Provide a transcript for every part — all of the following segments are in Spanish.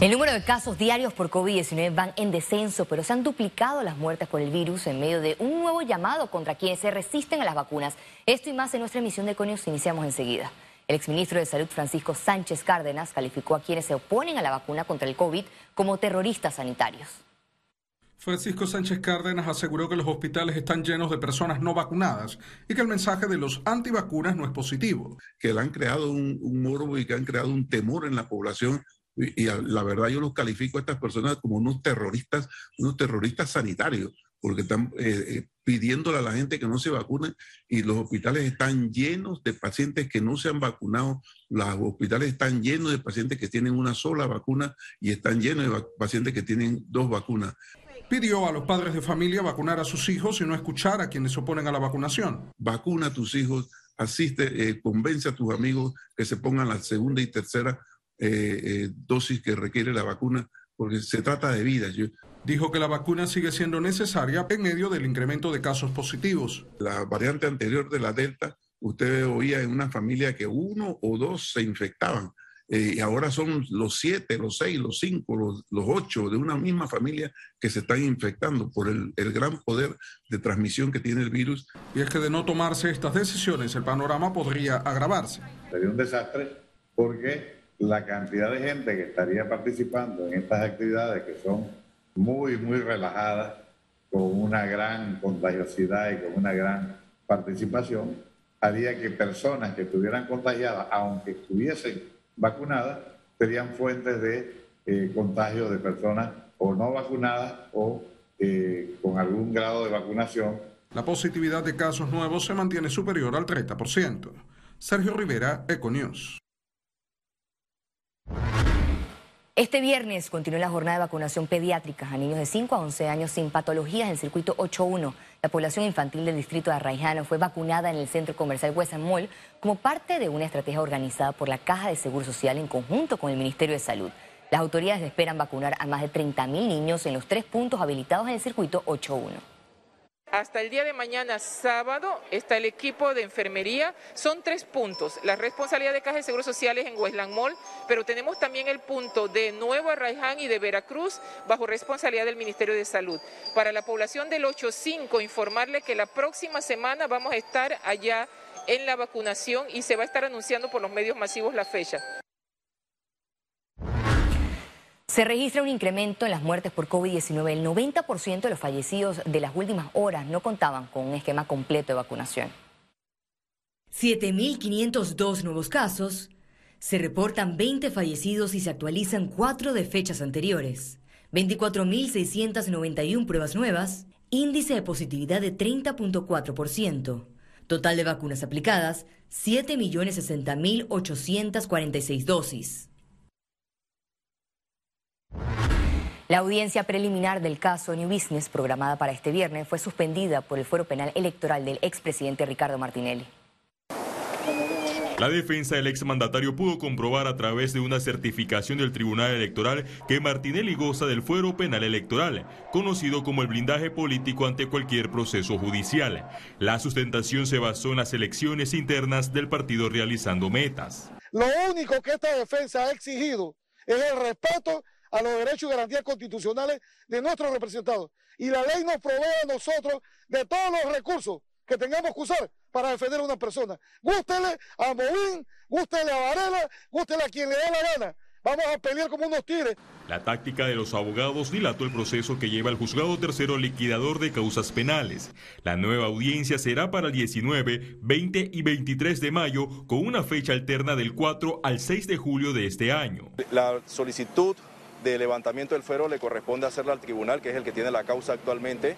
El número de casos diarios por COVID-19 van en descenso, pero se han duplicado las muertes por el virus en medio de un nuevo llamado contra quienes se resisten a las vacunas. Esto y más en nuestra emisión de Conios iniciamos enseguida. El exministro de Salud Francisco Sánchez Cárdenas calificó a quienes se oponen a la vacuna contra el COVID como terroristas sanitarios. Francisco Sánchez Cárdenas aseguró que los hospitales están llenos de personas no vacunadas y que el mensaje de los antivacunas no es positivo. Que le han creado un, un morbo y que han creado un temor en la población y, la verdad yo los califico a estas personas como unos terroristas, unos terroristas sanitarios, porque están eh, eh, pidiéndole a la gente que no se vacune y los hospitales están llenos de pacientes que no se han vacunado, los hospitales están llenos de pacientes que tienen una sola vacuna y están llenos de pacientes que tienen dos vacunas. Pidió a los padres de familia vacunar a sus hijos y no escuchar a quienes se oponen a la vacunación. Vacuna a tus hijos, asiste, eh, convence a tus amigos que se pongan la segunda y tercera eh, eh, dosis que requiere la vacuna, porque se trata de vidas. Dijo que la vacuna sigue siendo necesaria en medio del incremento de casos positivos. La variante anterior de la Delta, usted oía en una familia que uno o dos se infectaban. Eh, y ahora son los siete, los seis, los cinco, los, los, ocho de una misma familia que se están infectando por el, el, gran poder de transmisión que tiene el virus. Y es que de no tomarse estas decisiones, el panorama podría agravarse. Sería un desastre porque la cantidad de gente que estaría participando en estas actividades que son muy, muy relajadas, con una gran contagiosidad y con una gran participación, haría que personas que estuvieran contagiadas, aunque estuviesen vacunadas, serían fuentes de eh, contagio de personas o no vacunadas o eh, con algún grado de vacunación. La positividad de casos nuevos se mantiene superior al 30%. Sergio Rivera, Econews. Este viernes continuó la jornada de vacunación pediátrica a niños de 5 a 11 años sin patologías en el circuito 8.1. La población infantil del distrito de Arraijano fue vacunada en el centro comercial Western Mall como parte de una estrategia organizada por la Caja de Seguro Social en conjunto con el Ministerio de Salud. Las autoridades esperan vacunar a más de 30.000 niños en los tres puntos habilitados en el circuito 8.1. Hasta el día de mañana, sábado, está el equipo de enfermería. Son tres puntos. La responsabilidad de Caja de Seguros Sociales en Westland Mall, pero tenemos también el punto de Nuevo Arraiján y de Veracruz bajo responsabilidad del Ministerio de Salud. Para la población del 8.5, informarle que la próxima semana vamos a estar allá en la vacunación y se va a estar anunciando por los medios masivos la fecha. Se registra un incremento en las muertes por COVID-19. El 90% de los fallecidos de las últimas horas no contaban con un esquema completo de vacunación. 7.502 nuevos casos. Se reportan 20 fallecidos y se actualizan 4 de fechas anteriores. 24.691 pruebas nuevas. Índice de positividad de 30.4%. Total de vacunas aplicadas, 7.060.846 dosis. La audiencia preliminar del caso New Business, programada para este viernes, fue suspendida por el fuero penal electoral del expresidente Ricardo Martinelli. La defensa del exmandatario pudo comprobar a través de una certificación del Tribunal Electoral que Martinelli goza del fuero penal electoral, conocido como el blindaje político ante cualquier proceso judicial. La sustentación se basó en las elecciones internas del partido realizando metas. Lo único que esta defensa ha exigido es el respeto a los derechos y garantías constitucionales de nuestros representados. Y la ley nos provee a nosotros de todos los recursos que tengamos que usar para defender a una persona. Gústele a Movín, gústele a Varela, gústele a quien le dé la gana. Vamos a pelear como unos tigres. La táctica de los abogados dilató el proceso que lleva el juzgado tercero liquidador de causas penales. La nueva audiencia será para el 19, 20 y 23 de mayo, con una fecha alterna del 4 al 6 de julio de este año. La solicitud de levantamiento del fuero le corresponde hacerla al tribunal, que es el que tiene la causa actualmente.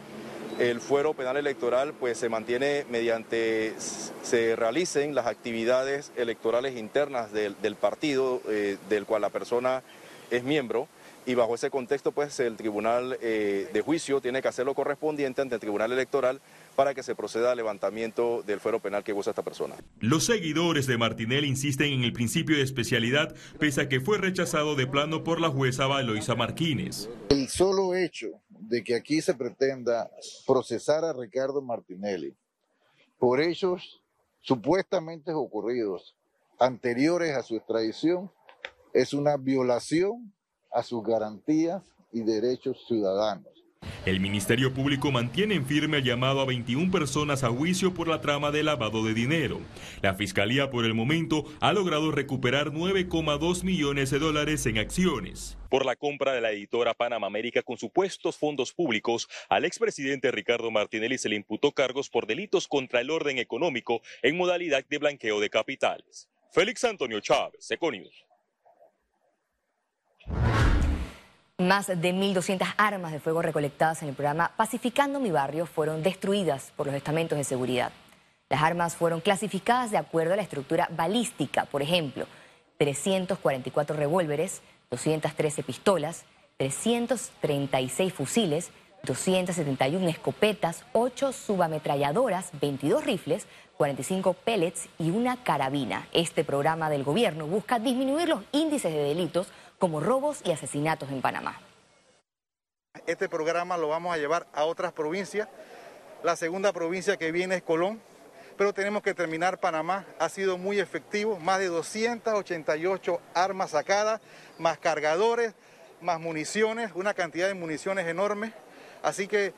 El fuero penal electoral pues se mantiene mediante se realicen las actividades electorales internas del, partido eh, del cual la persona es miembro y bajo ese contexto pues el tribunal eh, de juicio tiene que hacer lo correspondiente ante el tribunal electoral para que se proceda al levantamiento del fuero penal que goza esta persona. Los seguidores de Martinelli insisten en el principio de especialidad, pese a que fue rechazado de plano por la jueza Valoisa Martínez. El solo hecho de que aquí se pretenda procesar a Ricardo Martinelli por hechos supuestamente ocurridos anteriores a su extradición es una violación a sus garantías y derechos ciudadanos. El Ministerio Público mantiene en firme el llamado a 21 personas a juicio por la trama de lavado de dinero. La Fiscalía por el momento ha logrado recuperar 9,2 millones de dólares en acciones. Por la compra de la editora Panamá América con supuestos fondos públicos, al expresidente Ricardo Martinelli se le imputó cargos por delitos contra el orden económico en modalidad de blanqueo de capitales. Félix Antonio Chávez, Econius. Más de 1.200 armas de fuego recolectadas en el programa Pacificando mi barrio fueron destruidas por los estamentos de seguridad. Las armas fueron clasificadas de acuerdo a la estructura balística, por ejemplo, 344 revólveres, 213 pistolas, 336 fusiles, 271 escopetas, 8 subametralladoras, 22 rifles, 45 pellets y una carabina. Este programa del gobierno busca disminuir los índices de delitos como robos y asesinatos en Panamá. Este programa lo vamos a llevar a otras provincias. La segunda provincia que viene es Colón, pero tenemos que terminar Panamá. Ha sido muy efectivo, más de 288 armas sacadas, más cargadores, más municiones, una cantidad de municiones enorme. Así que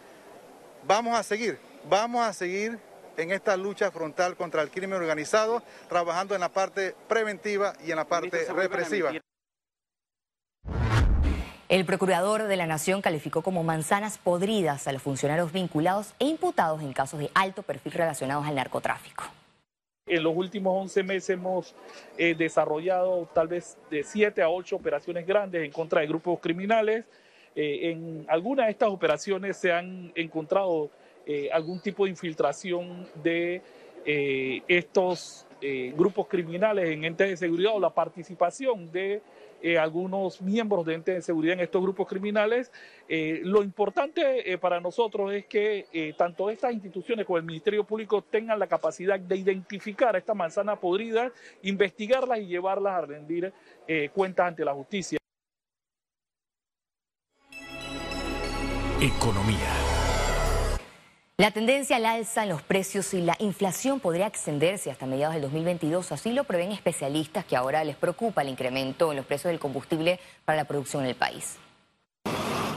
vamos a seguir, vamos a seguir en esta lucha frontal contra el crimen organizado, trabajando en la parte preventiva y en la parte represiva. El procurador de la Nación calificó como manzanas podridas a los funcionarios vinculados e imputados en casos de alto perfil relacionados al narcotráfico. En los últimos 11 meses hemos eh, desarrollado tal vez de 7 a 8 operaciones grandes en contra de grupos criminales. Eh, en algunas de estas operaciones se han encontrado eh, algún tipo de infiltración de estos grupos criminales en entes de seguridad o la participación de eh, algunos miembros de entes de seguridad en estos grupos criminales. Eh, lo importante eh, para nosotros es que tanto estas instituciones como el Ministerio Público tengan la capacidad de identificar a estas manzanas podridas, investigarlas y llevarlas a rendir cuentas ante la justicia. Economía. La tendencia al alza en los precios y la inflación podría extenderse hasta mediados del 2022, así lo prevén especialistas que ahora les preocupa el incremento en los precios del combustible para la producción en el país.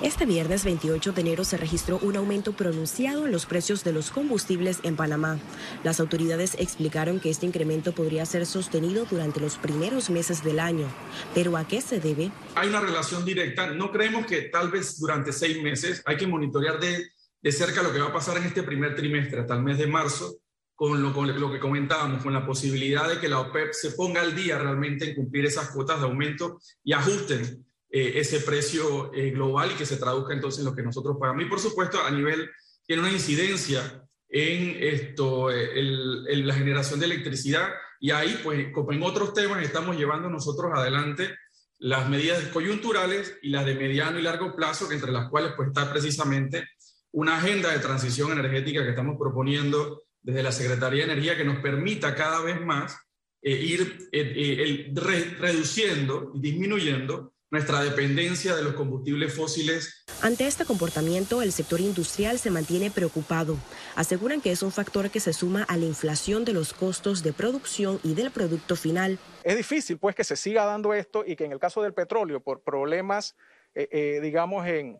Este viernes 28 de enero se registró un aumento pronunciado en los precios de los combustibles en Panamá. Las autoridades explicaron que este incremento podría ser sostenido durante los primeros meses del año. ¿Pero a qué se debe? Hay una relación directa. No creemos que tal vez durante seis meses hay que monitorear de de cerca lo que va a pasar en este primer trimestre hasta el mes de marzo, con lo, que comentábamos, con la posibilidad de que la OPEP se ponga al día realmente en cumplir esas cuotas de aumento y ajusten eh, ese precio eh, global y que se traduzca entonces en lo que nosotros pagamos. Y por supuesto, a nivel, tiene una incidencia en esto, eh, la generación de electricidad y ahí, pues, como en otros temas, estamos llevando nosotros adelante las medidas coyunturales y las de mediano y largo plazo, que entre las cuales pues está precisamente una agenda de transición energética que estamos proponiendo desde la Secretaría de Energía que nos permita cada vez más eh, ir eh, eh, reduciendo y disminuyendo nuestra dependencia de los combustibles fósiles. Ante este comportamiento, el sector industrial se mantiene preocupado. Aseguran que es un factor que se suma a la inflación de los costos de producción y del producto final. Es difícil pues que se siga dando esto y que en el caso del petróleo, por problemas, digamos, en, e, e,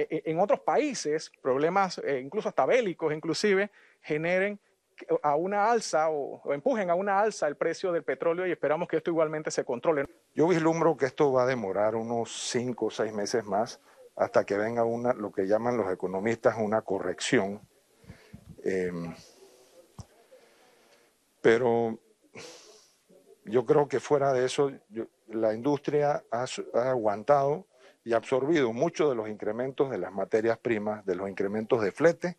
en otros países, problemas eh, incluso hasta bélicos inclusive, generen a una alza o, empujen a una alza el precio del petróleo y esperamos que esto igualmente se controle. Yo vislumbro que esto va a demorar unos cinco o seis meses más hasta que venga una, lo que llaman los economistas una corrección. Em, pero yo creo que fuera de eso, la industria ha aguantado y absorbido muchos de los incrementos de las materias primas, de los incrementos de flete,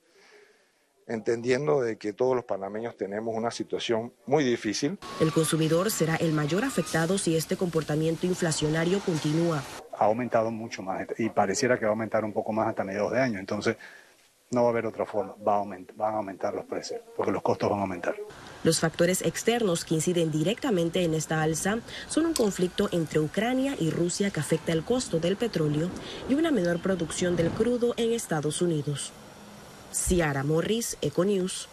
entendiendo de que todos los panameños tenemos una situación muy difícil. El consumidor será el mayor afectado si este comportamiento inflacionario continúa. Ha aumentado mucho más y pareciera que va a aumentar un poco más hasta mediados de año. Entonces, no va a haber otra forma, van a aumentar los precios, porque los costos van a aumentar. Los factores externos que inciden directamente en esta alza son un conflicto entre Ucrania y Rusia que afecta el costo del petróleo y una menor producción del crudo en Estados Unidos. Ciara Morris, Econews.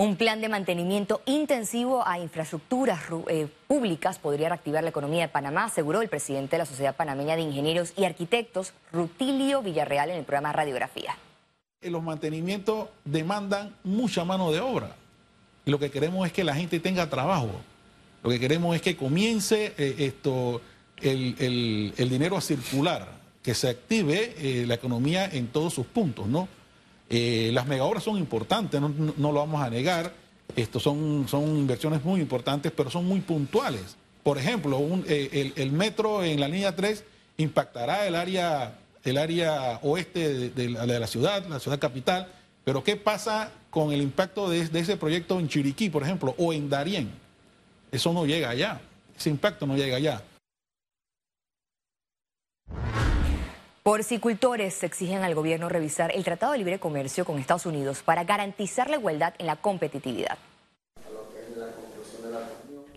Un plan de mantenimiento intensivo a infraestructuras eh, públicas podría reactivar la economía de Panamá, aseguró el presidente de la Sociedad Panameña de Ingenieros y Arquitectos, Rutilio Villarreal, en el programa Radiografía. Los mantenimientos demandan mucha mano de obra. Y lo que queremos es que la gente tenga trabajo. Lo que queremos es que comience eh, esto, el, dinero a circular, que se active eh, la economía en todos sus puntos, ¿no? Eh, las megaobras son importantes, no, lo vamos a negar. Estos son, son inversiones muy importantes, pero son muy puntuales. Por ejemplo, eh, el, metro en la línea 3 impactará el área, el área oeste de, la ciudad, la ciudad capital. Pero ¿qué pasa con el impacto de, de, ese proyecto en Chiriquí, por ejemplo, o en Darién? Eso no llega allá. Ese impacto no llega allá. Porcicultores exigen al gobierno revisar el Tratado de Libre Comercio con Estados Unidos para garantizar la igualdad en la competitividad.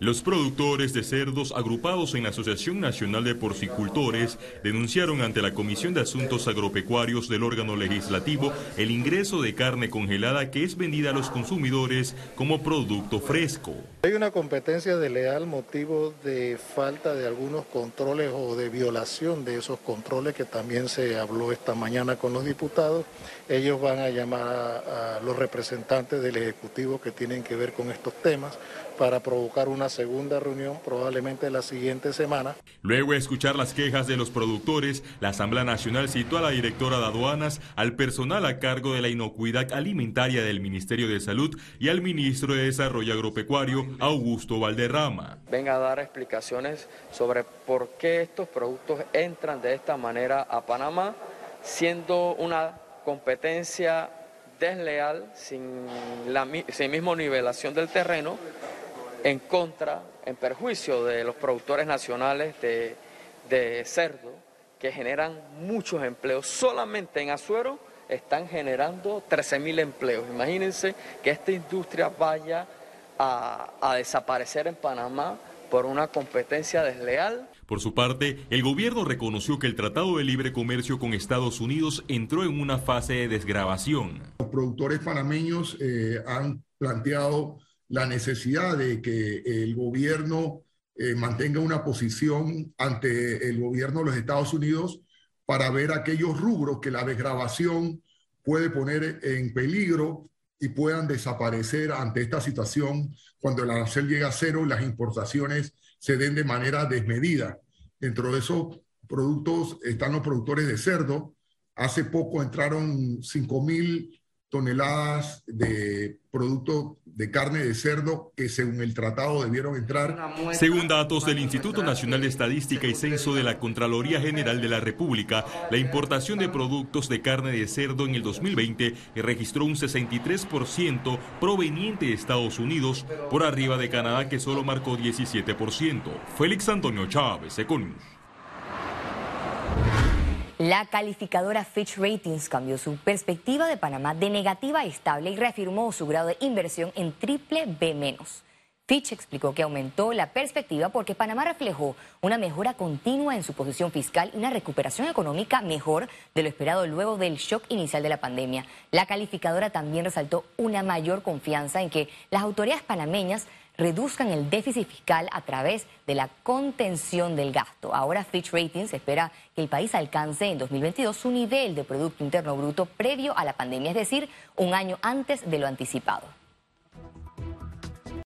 Los productores de cerdos agrupados en la Asociación Nacional de Porcicultores denunciaron ante la Comisión de Asuntos Agropecuarios del órgano legislativo el ingreso de carne congelada que es vendida a los consumidores como producto fresco. Hay una competencia desleal motivo de falta de algunos controles o de violación de esos controles que también se habló esta mañana con los diputados. Ellos van a llamar a, a los representantes del Ejecutivo que tienen que ver con estos temas para provocar una segunda reunión probablemente la siguiente semana. Luego de escuchar las quejas de los productores, la Asamblea Nacional citó a la directora de aduanas, al personal a cargo de la inocuidad alimentaria del Ministerio de Salud y al ministro de Desarrollo Agropecuario, Augusto Valderrama. Venga a dar explicaciones sobre por qué estos productos entran de esta manera a Panamá, siendo una competencia desleal, sin la sin misma nivelación del terreno, en contra, en perjuicio de los productores nacionales de, cerdo que generan muchos empleos. Solamente en Azuero están generando 13 mil empleos. Imagínense que esta industria vaya a, desaparecer en Panamá por una competencia desleal. Por su parte, el gobierno reconoció que el Tratado de Libre Comercio con Estados Unidos entró en una fase de desgrabación. Los productores panameños eh, han planteado la necesidad de que el gobierno eh, mantenga una posición ante el gobierno de los Estados Unidos para ver aquellos rubros que la desgrabación puede poner en peligro y puedan desaparecer ante esta situación cuando el arancel llega a cero y las importaciones se den de manera desmedida. Dentro de esos productos están los productores de cerdo. Hace poco entraron 5 mil toneladas de productos de carne de cerdo que según el tratado debieron entrar. Según datos del Instituto Nacional de Estadística y Censo de la Contraloría General de la República, la importación de productos de carne de cerdo en el 2020 registró un 63% proveniente de Estados Unidos, por arriba de Canadá que solo marcó 17%. Félix Antonio Chávez, Econius. La calificadora Fitch Ratings cambió su perspectiva de Panamá de negativa a estable y reafirmó su grado de inversión en triple B-. Fitch explicó que aumentó la perspectiva porque Panamá reflejó una mejora continua en su posición fiscal y una recuperación económica mejor de lo esperado luego del shock inicial de la pandemia. La calificadora también resaltó una mayor confianza en que las autoridades panameñas reduzcan el déficit fiscal a través de la contención del gasto. Ahora Fitch Ratings espera que el país alcance en 2022 su nivel de Producto Interno Bruto previo a la pandemia, es decir, un año antes de lo anticipado.